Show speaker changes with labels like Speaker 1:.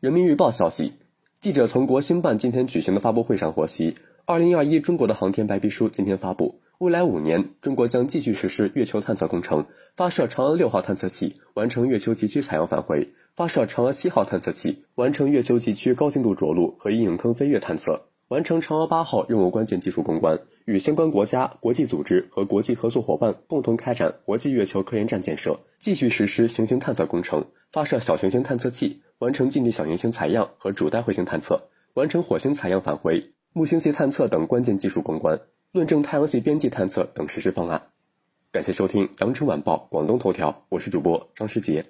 Speaker 1: 人民日报消息，记者从国新办今天举行的发布会上获悉，二零二一中国的航天白皮书今天发布。未来五年，中国将继续实施月球探测工程，发射嫦娥六号探测器，完成月球极区采样返回；发射嫦娥七号探测器，完成月球极区高精度着陆和阴影坑飞跃探测；完成嫦娥八号任务关键技术攻关，与相关国家、国际组织和国际合作伙伴共同开展国际月球科研站建设；继续实施行星探测工程，发射小行星探测器。完成近地小行星采样和主带彗星探测，完成火星采样返回、木星系探测等关键技术攻关，论证太阳系边际探测等实施方案。感谢收听羊城晚报广东头条，我是主播张世杰。